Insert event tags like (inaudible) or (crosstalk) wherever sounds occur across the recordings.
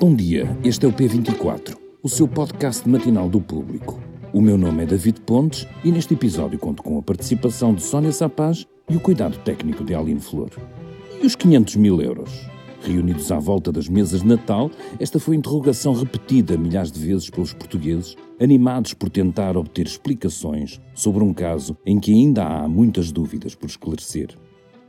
Bom dia, este é o P24, o seu podcast matinal do público. O meu nome é David Pontes e neste episódio conto com a participação de Sónia Sapaz e o cuidado técnico de Aline Flor. E os 500 mil euros? Reunidos à volta das mesas de Natal, esta foi interrogação repetida milhares de vezes pelos portugueses, animados por tentar obter explicações sobre um caso em que ainda há muitas dúvidas por esclarecer.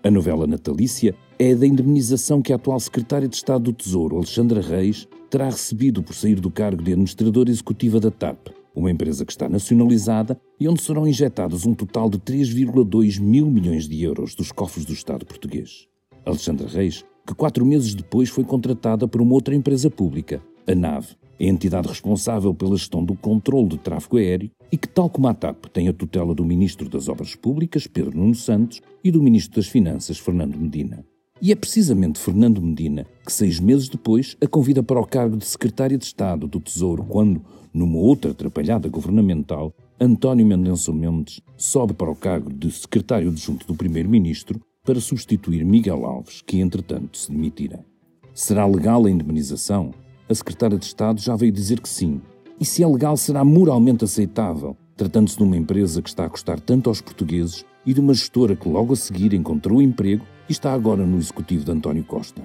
A novela natalícia é da indemnização que a atual secretária de Estado do Tesouro, Alexandra Reis, terá recebido por sair do cargo de administradora executiva da TAP, uma empresa que está nacionalizada e onde serão injetados um total de 3,2 mil milhões de euros dos cofres do Estado português. Alexandra Reis, que quatro meses depois foi contratada por uma outra empresa pública, a NAV, a entidade responsável pela gestão do controle de tráfego aéreo e que, tal como a TAP, tem a tutela do Ministro das Obras Públicas, Pedro Nuno Santos, e do Ministro das Finanças, Fernando Medina. E é precisamente Fernando Medina que, seis meses depois, a convida para o cargo de Secretária de Estado do Tesouro, quando, numa outra atrapalhada governamental, António Mendonça Mendes sobe para o cargo de Secretário Adjunto do Primeiro-Ministro para substituir Miguel Alves, que entretanto se demitira. Será legal a indemnização? A Secretária de Estado já veio dizer que sim. E se é legal, será moralmente aceitável, tratando-se de uma empresa que está a custar tanto aos portugueses e de uma gestora que logo a seguir encontrou emprego e está agora no executivo de António Costa.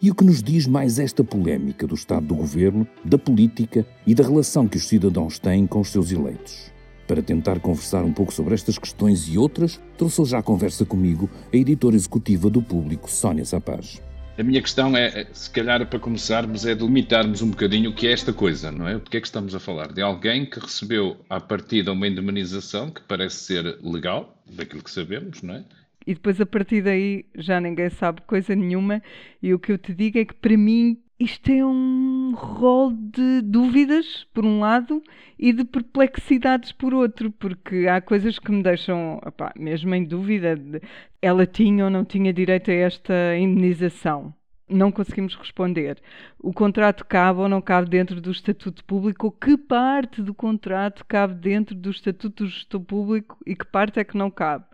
E o que nos diz mais esta polémica do estado do governo, da política e da relação que os cidadãos têm com os seus eleitos? Para tentar conversar um pouco sobre estas questões e outras, trouxe já a conversa comigo a editora executiva do Público, Sónia Sapaz. A minha questão é, se calhar, para começarmos, é delimitarmos um bocadinho o que é esta coisa, não é? Do que é que estamos a falar? De alguém que recebeu à partida uma indemnização que parece ser legal, daquilo que sabemos, não é? E depois, a partir daí, já ninguém sabe coisa nenhuma. E o que eu te digo é que, para mim, isto é um rol de dúvidas, por um lado, e de perplexidades, por outro, porque há coisas que me deixam, mesmo em dúvida. De, ela tinha ou não tinha direito a esta indenização? Não conseguimos responder. O contrato cabe ou não cabe dentro do Estatuto Público? Que parte do contrato cabe dentro do Estatuto do Gestor Público e que parte é que não cabe?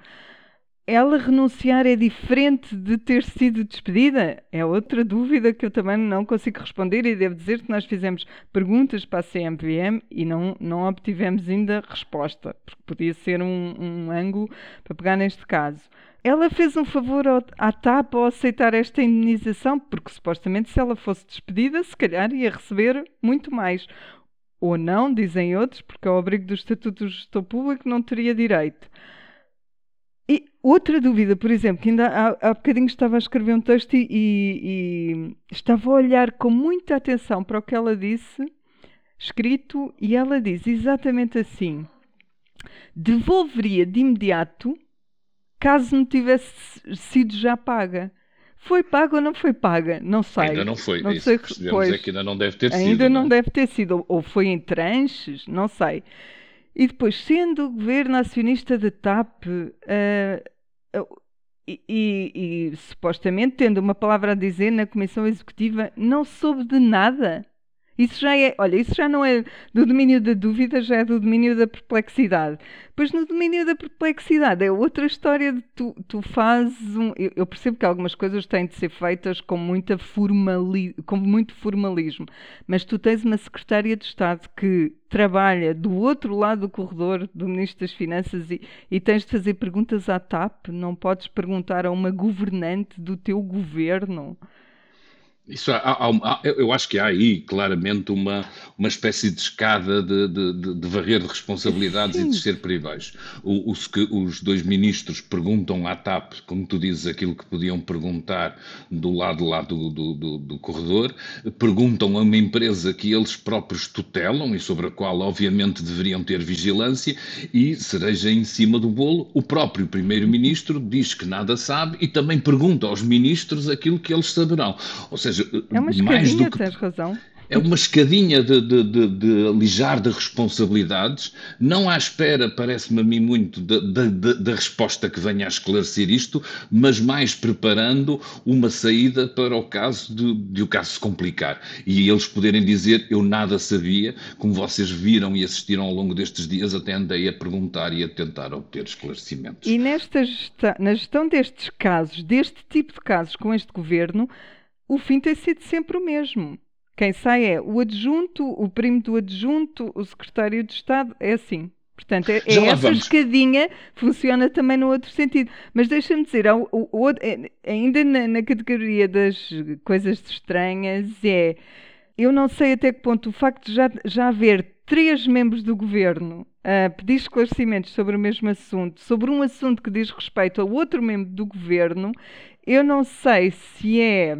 Ela renunciar é diferente de ter sido despedida? É outra dúvida que eu também não consigo responder e devo dizer que nós fizemos perguntas para a CMVM e não, não obtivemos ainda resposta, porque podia ser um, um ângulo para pegar neste caso. Ela fez um favor ao, à TAP ao aceitar esta indenização, porque supostamente se ela fosse despedida, se calhar ia receber muito mais. Ou não, dizem outros, porque ao abrigo do Estatuto do Gestor Público não teria direito. E outra dúvida, por exemplo, que ainda há, há bocadinho estava a escrever um texto e, e, estava a olhar com muita atenção para o que ela disse, escrito, e ela diz exatamente assim: devolveria de imediato caso não tivesse sido já paga. Foi paga ou não foi paga? Não sei. Ainda não foi. Não Isso sei que pois, é que ainda não deve ter ainda sido. Ainda não, não é? deve ter sido. Ou foi em tranches, não sei. E depois, sendo o governo acionista da TAP uh, e, e, e, supostamente tendo uma palavra a dizer na Comissão Executiva, não soube de nada. Isso já é, olha, isso já não é do domínio da dúvida, já é do domínio da perplexidade. Pois no domínio da perplexidade é outra história de tu, tu fazes um. Eu, eu, percebo que algumas coisas têm de ser feitas com, muita formali, com muito formalismo, mas tu tens uma secretária de Estado que trabalha do outro lado do corredor do Ministro das Finanças e, e tens de fazer perguntas à TAP, não podes perguntar a uma governante do teu governo. Isso há, há, há, eu acho que há aí claramente uma, uma espécie de escada de, de, de varrer de responsabilidades Sim. e de ser baixo. O, o, que os dois ministros perguntam à TAP, como tu dizes, aquilo que podiam perguntar do lado lá do, do, do, do corredor, perguntam a uma empresa que eles próprios tutelam e sobre a qual, obviamente, deveriam ter vigilância, e, cereja em cima do bolo, o próprio primeiro-ministro diz que nada sabe e também pergunta aos ministros aquilo que eles saberão. Ou seja, seja, é uma mais do que. Tens razão. É uma escadinha de, de, de, de alijar de responsabilidades, não à espera, parece-me a mim muito, da resposta que venha a esclarecer isto, mas mais preparando uma saída para o caso de, de, o caso se complicar. E eles poderem dizer, eu nada sabia, como vocês viram e assistiram ao longo destes dias, até andei a perguntar e a tentar obter esclarecimentos. E nesta gestão, na gestão destes casos, deste tipo de casos com este governo, o fim tem sido sempre o mesmo. Quem sai é o adjunto, o primo do adjunto, o secretário de Estado, é assim. Portanto, é, é essa vamos. escadinha funciona também no outro sentido. Mas deixa-me dizer, o, o, o, é, ainda na, na, categoria das coisas estranhas, é. Eu não sei até que ponto o facto de já, já haver três membros do governo a pedir esclarecimentos sobre o mesmo assunto, sobre um assunto que diz respeito a outro membro do governo, eu não sei se é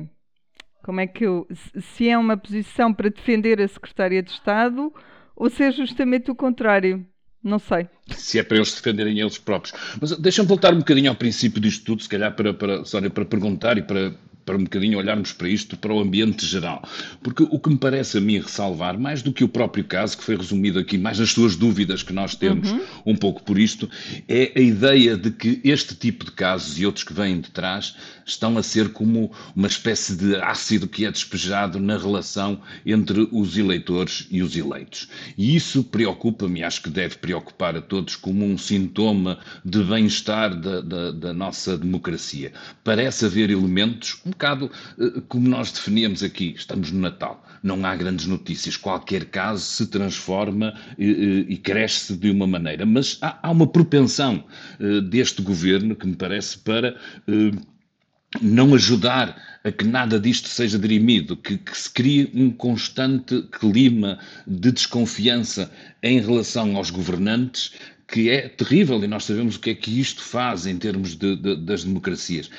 como é que eu. Se é uma posição para defender a Secretária de Estado ou se é justamente o contrário. Não sei. Se é para eles defenderem eles próprios. Mas deixa-me voltar um bocadinho ao princípio disto tudo, se calhar para, para, Sónia, para perguntar e para, para um bocadinho olharmos para isto, para o ambiente geral. Porque o que me parece a mim ressalvar, mais do que o próprio caso, que foi resumido aqui, mais nas suas dúvidas que nós temos uhum. um pouco por isto, é a ideia de que este tipo de casos e outros que vêm de trás estão a ser como uma espécie de ácido que é despejado na relação entre os eleitores e os eleitos. E isso preocupa-me, acho que deve preocupar a todos como um sintoma de bem-estar da, da, da nossa democracia. Parece haver elementos, bocado eh, como nós definíamos aqui, estamos no Natal, não há grandes notícias, qualquer caso se transforma e, eh, eh, e cresce de uma maneira, mas há, há uma propensão deste governo que me parece para não ajudar a que nada disto seja dirimido, que, que, se crie um constante clima de desconfiança em relação aos governantes, que é terrível e nós sabemos o que é que isto faz em termos de, de, das democracias.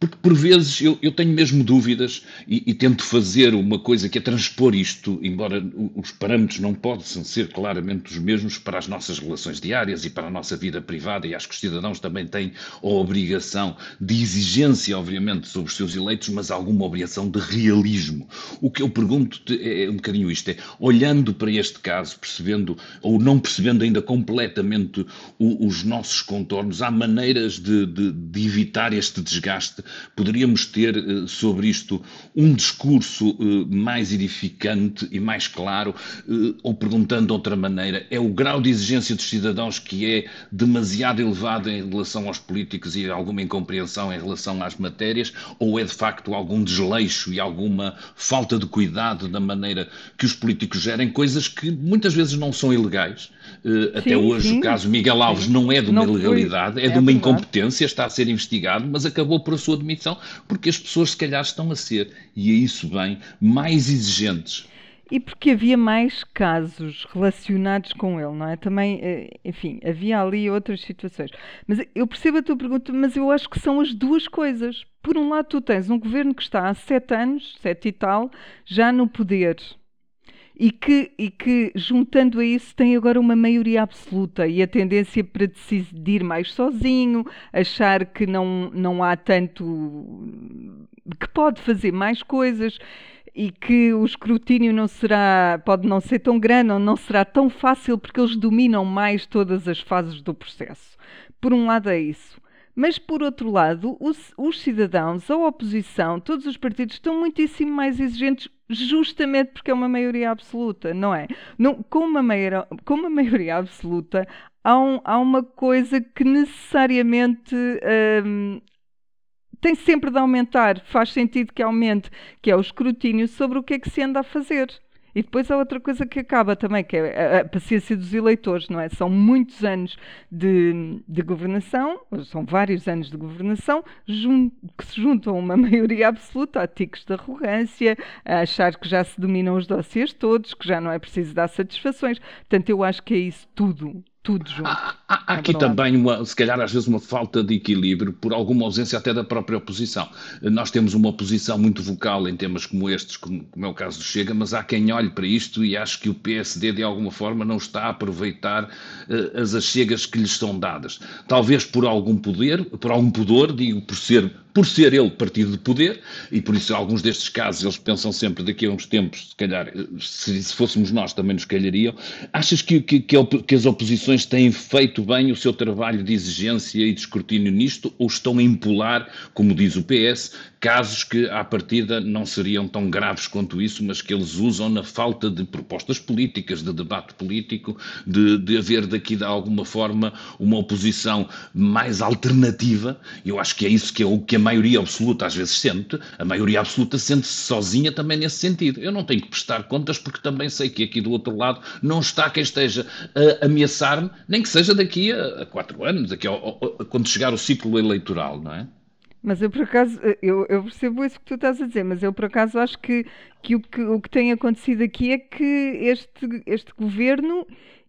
Porque por vezes eu, eu tenho mesmo dúvidas e, e, tento fazer uma coisa que é transpor isto, embora os parâmetros não possam ser claramente os mesmos para as nossas relações diárias e para a nossa vida privada, e acho que os cidadãos também têm a obrigação de exigência, obviamente, sobre os seus eleitos, mas alguma obrigação de realismo. O que eu pergunto é, um bocadinho isto: é olhando para este caso, percebendo ou não percebendo ainda completamente o, os nossos contornos, há maneiras de, de, de, evitar este desgaste. Poderíamos ter uh, sobre isto um discurso uh, mais edificante e mais claro, uh, ou perguntando de outra maneira, é o grau de exigência dos cidadãos que é demasiado elevado em relação aos políticos e alguma incompreensão em relação às matérias, ou é de facto algum desleixo e alguma falta de cuidado da maneira que os políticos gerem coisas que muitas vezes não são ilegais? Até sim, hoje sim. o caso Miguel Alves não é de uma não ilegalidade, foi, é, é de uma incompetência, está a ser investigado, mas acabou por a sua demissão, porque as pessoas se calhar estão a ser, e a isso bem, mais exigentes. E porque havia mais casos relacionados com ele, não é? Também, eh, enfim, havia ali outras situações. Mas eu percebo a tua pergunta, mas eu acho que são as duas coisas. Por um lado, tu tens um governo que está há sete anos, sete e tal, já no poder e que, e que, juntando a isso, tem agora uma maioria absoluta e a tendência para decidir mais sozinho, achar que não, não há tanto. que pode fazer mais coisas e que o escrutínio não será, pode não ser tão grande ou não será tão fácil porque eles dominam mais todas as fases do processo. Por um lado é isso. Mas, por outro lado, os, os, cidadãos, a oposição, todos os partidos estão muitíssimo mais exigentes, justamente porque é uma maioria absoluta, não é? Não, com, uma maioria, com uma maioria absoluta, há, um, há uma coisa que necessariamente hum, tem sempre de aumentar, faz sentido que aumente, que é o escrutínio sobre o que é que se anda a fazer. E depois há outra coisa que acaba também, que é a, paciência dos eleitores, não é? São muitos anos de, de governação, são vários anos de governação, que se juntam a uma (laughs) maioria absoluta a ticos de arrogância, a achar que já se dominam os dossiês todos, que já não é preciso dar satisfações. Portanto, eu acho que é isso tudo tudo junto. Há, há aqui também, uma, se calhar, às vezes, uma falta de equilíbrio por alguma ausência até da própria oposição. Nós temos uma oposição muito vocal em temas como estes, como, como é o caso do Chega, mas há quem olhe para isto e acho que o PSD, de alguma forma, não está a aproveitar uh, as achegas que lhes são dadas. Talvez por algum poder, por algum pudor, digo, por ser por ser ele partido de poder, e por isso alguns destes casos eles pensam sempre daqui a uns tempos, se calhar, se, se fôssemos nós também nos calhariam. Achas que, que, que, as oposições têm feito bem o seu trabalho de exigência e de escrutínio nisto, ou estão a impular, como diz o PS, casos que à partida não seriam tão graves quanto isso, mas que eles usam na falta de propostas políticas, de debate político, de, de haver daqui de alguma forma uma oposição mais alternativa. Eu acho que é isso que é o que a maioria absoluta às vezes sente, a maioria absoluta sente-se sozinha também nesse sentido. Eu não tenho que prestar contas porque também sei que aqui do outro lado não está quem esteja a ameaçar-me, nem que seja daqui a, a quatro anos, daqui a, a, quando chegar o ciclo eleitoral, não é? Mas eu por acaso, eu, eu, percebo isso que tu estás a dizer, mas eu por acaso acho que, que, o, que o que tem acontecido aqui é que este, este governo,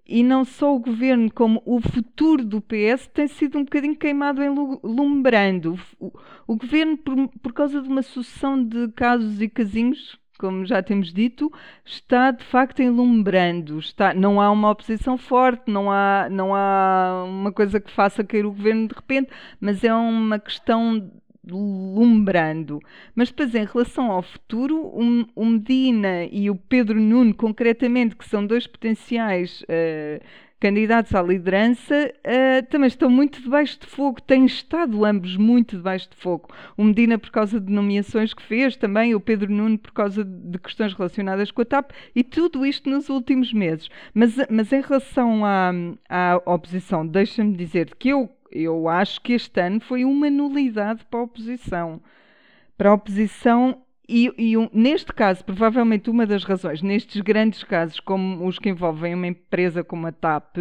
e não só o governo, como o futuro do PS, tem sido um bocadinho queimado em lumbrando. O, o governo, por, por causa de uma sucessão de casos e casinhos, como já temos dito, está de facto enlumbrando. Está, não há uma oposição forte, não há, não há uma coisa que faça cair o governo de repente, mas é uma questão lumbrando. Mas depois, em relação ao futuro, o, Medina e o Pedro Nuno, concretamente, que são dois potenciais uh, candidatos à liderança, uh, também estão muito debaixo de fogo, têm estado ambos muito debaixo de fogo. O Medina por causa de nomeações que fez, também o Pedro Nuno por causa de questões relacionadas com a TAP, e tudo isto nos últimos meses. Mas, mas em relação à, à oposição, deixa-me dizer que eu eu acho que este ano foi uma nulidade para a oposição. Para a oposição, e, e um, neste caso, provavelmente uma das razões, nestes grandes casos, como os que envolvem uma empresa como a TAP,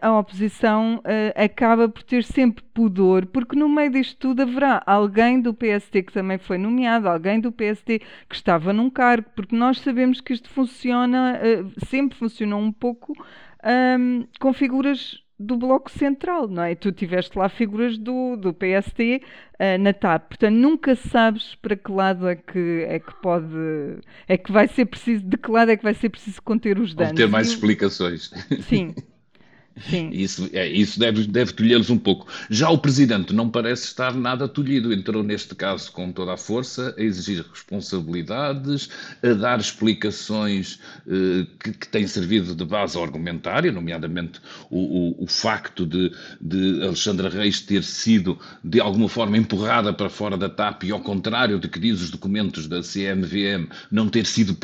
a oposição uh, acaba por ter sempre pudor, porque no meio disto tudo haverá alguém do PST que também foi nomeado, alguém do PST que estava num cargo, porque nós sabemos que isto funciona, uh, sempre funcionou um pouco um, com figuras do Bloco Central, não é? Tu tiveste lá figuras do, do PST uh, eh, na TAP, portanto nunca sabes para que lado é que, é que pode, é que vai ser preciso, de que lado é que vai ser preciso conter os danos. Ou ter mais explicações. Sim. (laughs) (laughs) Isso, é, isso deve, deve tolhê-los um pouco. Já o Presidente não parece estar nada tolhido. Entrou neste caso com toda a força, a exigir responsabilidades, a dar explicações eh, que, que, têm servido de base argumentária, nomeadamente o, o, o facto de, de Alexandra Reis ter sido, de alguma forma, empurrada para fora da TAP e, ao contrário de que diz os documentos da CMVM, não ter sido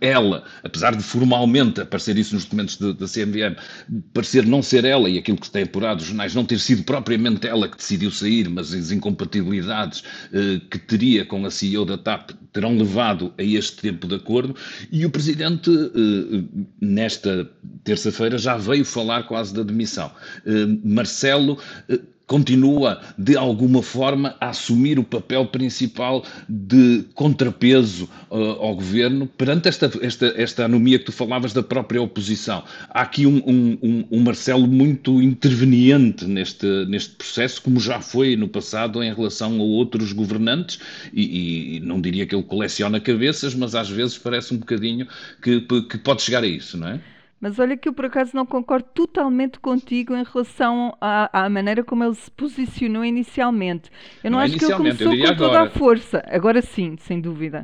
ela, apesar de formalmente aparecer isso nos documentos da CMVM, parecer não não ser ela, e aquilo que se tem apurado os jornais, não ter sido propriamente ela que decidiu sair, mas as incompatibilidades eh, que teria com a CEO da TAP terão levado a este tempo de acordo, e o Presidente, eh, nesta terça-feira, já veio falar quase da demissão. Eh, Marcelo eh, continua, de alguma forma, a assumir o papel principal de contrapeso uh, ao governo perante esta, esta, esta anomia que tu falavas da própria oposição. Há aqui um, um, um Marcelo muito interveniente neste, neste processo, como já foi no passado em relação a outros governantes, e, e não diria que ele coleciona cabeças, mas às vezes parece um bocadinho que, que pode chegar a isso, não é? Mas olha que eu por acaso não concordo totalmente contigo em relação à, à maneira como ele se posicionou inicialmente. Eu não, não acho que ele começou com toda agora. a força. Agora sim, sem dúvida.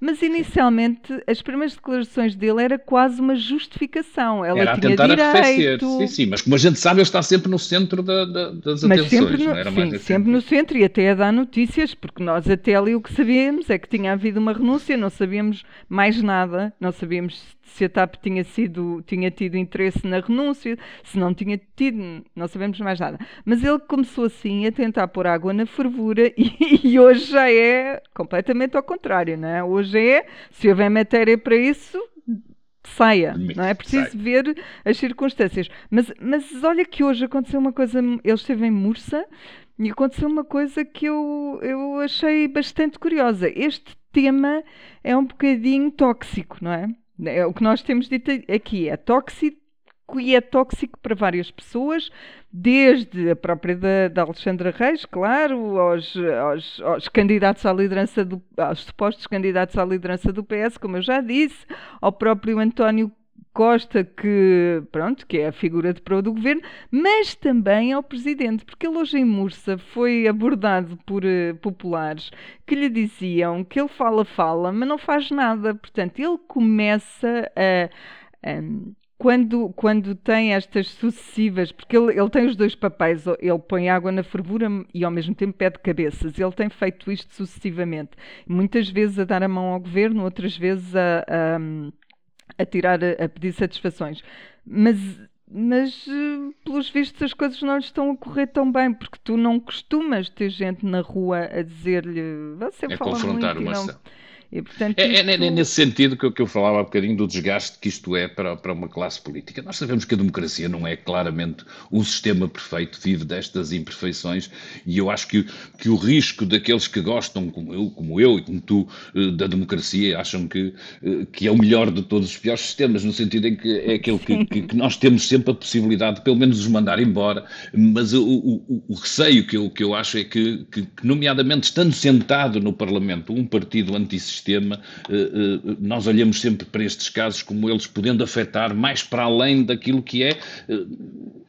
Mas inicialmente as primeiras declarações dele era quase uma justificação. Ela era tinha tentar direito. arrefecer. Sim, sim, mas como a gente sabe, ele está sempre no centro da, da, das mas atenções. Sempre no, sim, sempre sentido. no centro e até a dar notícias, porque nós até ali o que sabíamos é que tinha havido uma renúncia, não sabíamos mais nada, não sabíamos se a TAP tinha, sido, tinha tido interesse na renúncia, se não tinha tido, não sabemos mais nada. Mas ele começou assim a tentar pôr água na fervura (laughs) e, e hoje já é completamente ao contrário, não é? Hoje é, se houver matéria para isso, saia, não é? preciso Sai. ver as circunstâncias. Mas, mas olha que hoje aconteceu uma coisa, ele esteve em Mursa e aconteceu uma coisa que eu, eu achei bastante curiosa. Este tema é um bocadinho tóxico, não é? É, o que nós temos dito aqui é tóxico e é tóxico para várias pessoas, desde a própria da, da Alexandra Reis, claro, aos, aos, aos, candidatos à liderança do, aos supostos candidatos à liderança do PS, como eu já disse, ao próprio António Costa, que, pronto, que é a figura de proa do governo, mas também ao presidente, porque ele hoje em Mursa foi abordado por uh, populares que lhe diziam que ele fala, fala, mas não faz nada. Portanto, ele começa a. a quando, quando tem estas sucessivas, porque ele, ele tem os dois papéis, ele põe água na fervura e ao mesmo tempo pede cabeças, ele tem feito isto sucessivamente, muitas vezes a dar a mão ao governo, outras vezes a, a a tirar a, a pedir satisfações. Mas mas pelos vistos as coisas não lhe estão a correr tão bem, porque tu não costumas ter gente na rua a dizer-lhe você é fala confrontar muito não... E, portanto, É, é isto- ne- nesse sentido que eu, que eu falava há bocadinho do desgaste que isto é para, para uma classe política. Nós sabemos que a democracia não é claramente um sistema perfeito, vive destas imperfeições, e eu acho que, que o risco daqueles que gostam, como eu, como eu e como tu, eh, da democracia, acham que, eh, que é o melhor de todos os piores sistemas, no sentido em que é aquele que, que- que nós temos sempre a possibilidade de, pelo menos, os mandar embora, mas o, o- o- receio que eu, que eu acho é que, que, que, nomeadamente, estando sentado no Parlamento um partido antissistema, eh, eh, nós olhamos sempre para estes casos como eles podendo afetar mais para além daquilo que é eh,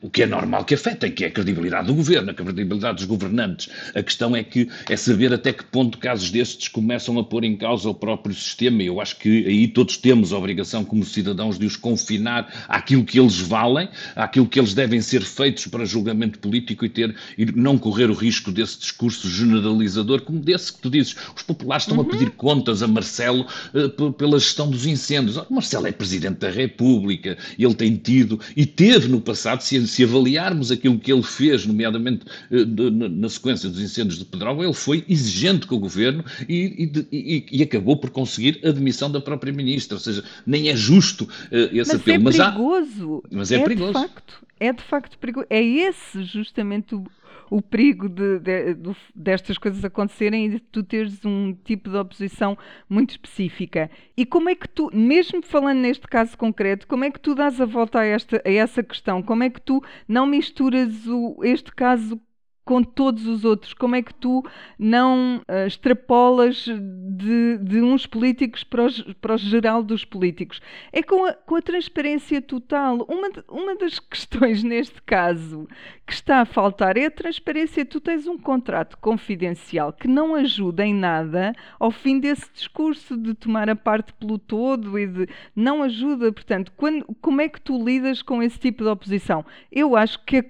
o que é normal que afetem, que é a credibilidade do governo, a credibilidade dos governantes. A questão é que é saber até que ponto casos destes começam a pôr em causa o próprio sistema. Eu acho que aí todos temos a obrigação, como cidadãos, de os confinar àquilo que eles valem, àquilo que eles devem ser feitos para julgamento político e ter e não correr o risco desse discurso generalizador, como desse que tu dizes. Os populares estão a pedir contas a Marcelo p- pela gestão dos incêndios. Ora, Marcelo é Presidente da República, ele tem tido e teve no passado, se, se avaliarmos aquilo que ele fez, nomeadamente eh, na, sequência dos incêndios de Pedrógão, ele foi exigente com o governo e, e e- acabou por conseguir a demissão da própria Ministra. Ou seja, nem é justo eh, esse Mas apelo. é Mas há- perigoso. mas é perigoso. De facto, é de facto perigoso. É esse justamente o, o perigo de, de- do- destas coisas acontecerem e de tu teres um tipo de oposição muito específica. E como é que tu, mesmo falando neste caso concreto, como é que tu dás a volta a, esta, a essa questão? Como é que tu não misturas o- este caso com todos os outros? Como é que tu não ah, extrapolas de, de uns políticos para, os, para o geral dos políticos? É com a, com a transparência total. Uma, de- uma das (laughs) questões neste caso que está a faltar é a transparência. Tu tens um contrato confidencial que não ajuda em nada ao fim desse discurso de tomar a parte pelo todo e de não ajuda. Portanto, quando, como é que tu lidas com esse tipo de oposição? Eu acho que,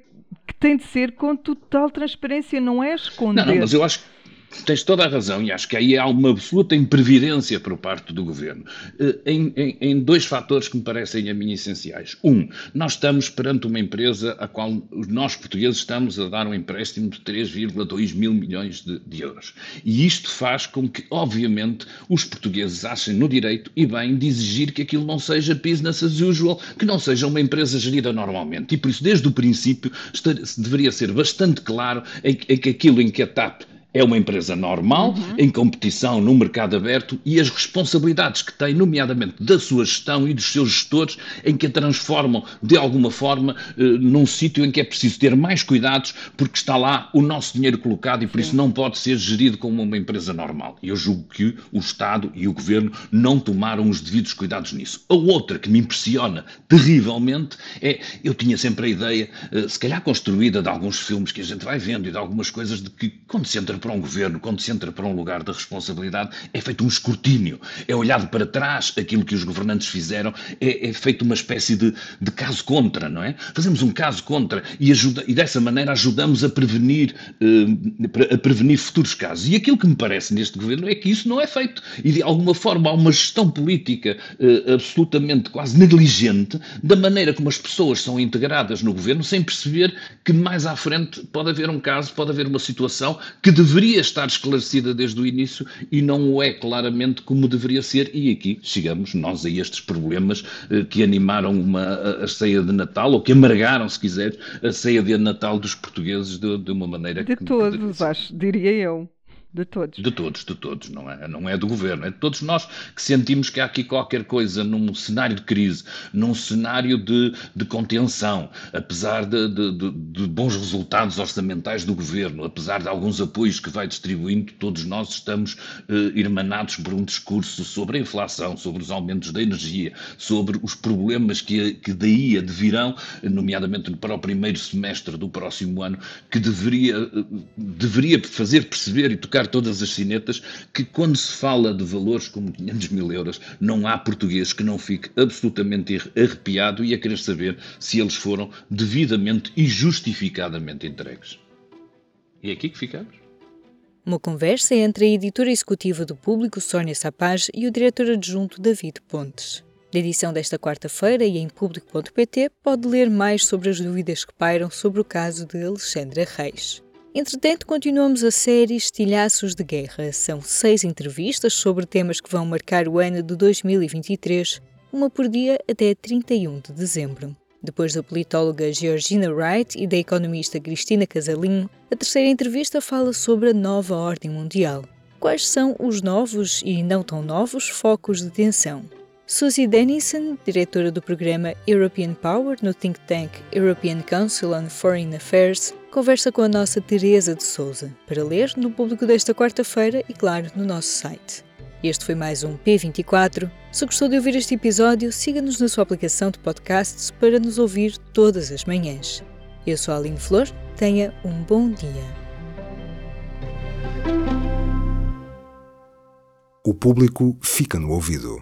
que tem de ser com total transparência, não é esconder. Não, não, mas eu acho que tens toda a razão e acho que aí há uma absoluta imprevidência por parte do governo eh, em, em- em dois fatores que me parecem a mim essenciais. Um, nós estamos perante uma empresa a qual nós portugueses estamos a dar um empréstimo de 3,2 mil milhões de, de euros. E isto faz com que, obviamente, os portugueses achem no direito e bem de exigir que aquilo não seja business as usual, que não seja uma empresa gerida normalmente. E por isso, desde o princípio, esta- deveria ser bastante claro em, em que aquilo em que a TAP é uma empresa normal, em competição no mercado aberto e as responsabilidades que tem, nomeadamente da sua gestão e dos seus gestores, em que a transformam de alguma forma eh, num sítio em que é preciso ter mais cuidados porque está lá o nosso dinheiro colocado e por isso não pode ser gerido como uma empresa normal. Eu julgo que o Estado e o Governo não tomaram os devidos cuidados nisso. A outra que me impressiona terrivelmente é, eu tinha sempre a ideia, eh, se calhar construída de alguns filmes que a gente vai vendo e de algumas coisas de que quando se entra para um governo, quando se entra para um lugar de responsabilidade, é feito um escrutínio, é olhado para trás aquilo que os governantes fizeram, é, é feito uma espécie de, de caso contra, não é? Fazemos um caso contra e, ajuda, e dessa maneira ajudamos a prevenir, eh, a prevenir futuros casos. E aquilo que me parece neste governo é que isso não é feito. E de alguma forma há uma gestão política eh, absolutamente quase negligente da maneira como as pessoas são integradas no governo sem perceber que mais à frente pode haver um caso, pode haver uma situação que deveria estar esclarecida desde o início e não o é claramente como deveria ser. E aqui chegamos nós a estes problemas eh, que animaram uma, a, a ceia de Natal, ou que amargaram, se quiser, a ceia de Natal dos portugueses de, de uma maneira De que todos, acho, diria eu. De todos. de todos, de todos, não é, não é do governo, é de todos nós que sentimos que há aqui qualquer coisa num cenário de crise, num cenário de, de contenção, apesar de, de- de- bons resultados orçamentais do governo, apesar de alguns apoios que vai distribuindo, todos nós estamos eh, irmanados por um discurso sobre a inflação, sobre os aumentos da energia, sobre os problemas que, que daí advirão, nomeadamente para o primeiro semestre do próximo ano, que deveria, eh, deveria fazer perceber e tocar todas as cinetas que quando se fala de valores como 500 mil euros, não há português que não fique absolutamente arre- arrepiado e a querer saber se eles foram devidamente e justificadamente entregues. E é aqui que ficamos. Uma conversa entre a editora executiva do Público, Sónia Sapaz, e o diretor adjunto David Pontes. Na edição desta quarta-feira e em público.pt pode ler mais sobre as dúvidas que pairam sobre o caso de Alexandra Reis. Entretanto, continuamos a série Estilhaços de Guerra. São seis entrevistas sobre temas que vão marcar o ano de 2023, uma por dia até 31 de dezembro. Depois da politóloga Georgina Wright e da economista Cristina Casalinho, a terceira entrevista fala sobre a nova ordem mundial. Quais são os novos e não tão novos focos de tensão? Susie Dennison, diretora do programa European Power no think tank European Council on Foreign Affairs, conversa com a nossa Teresa de Souza, para ler no público desta quarta-feira e, claro, no nosso site. Este foi mais um P24. Se gostou de ouvir este episódio, siga-nos na sua aplicação de podcasts para nos ouvir todas as manhãs. Eu sou a Aline Flor, tenha um bom dia. O público fica no ouvido.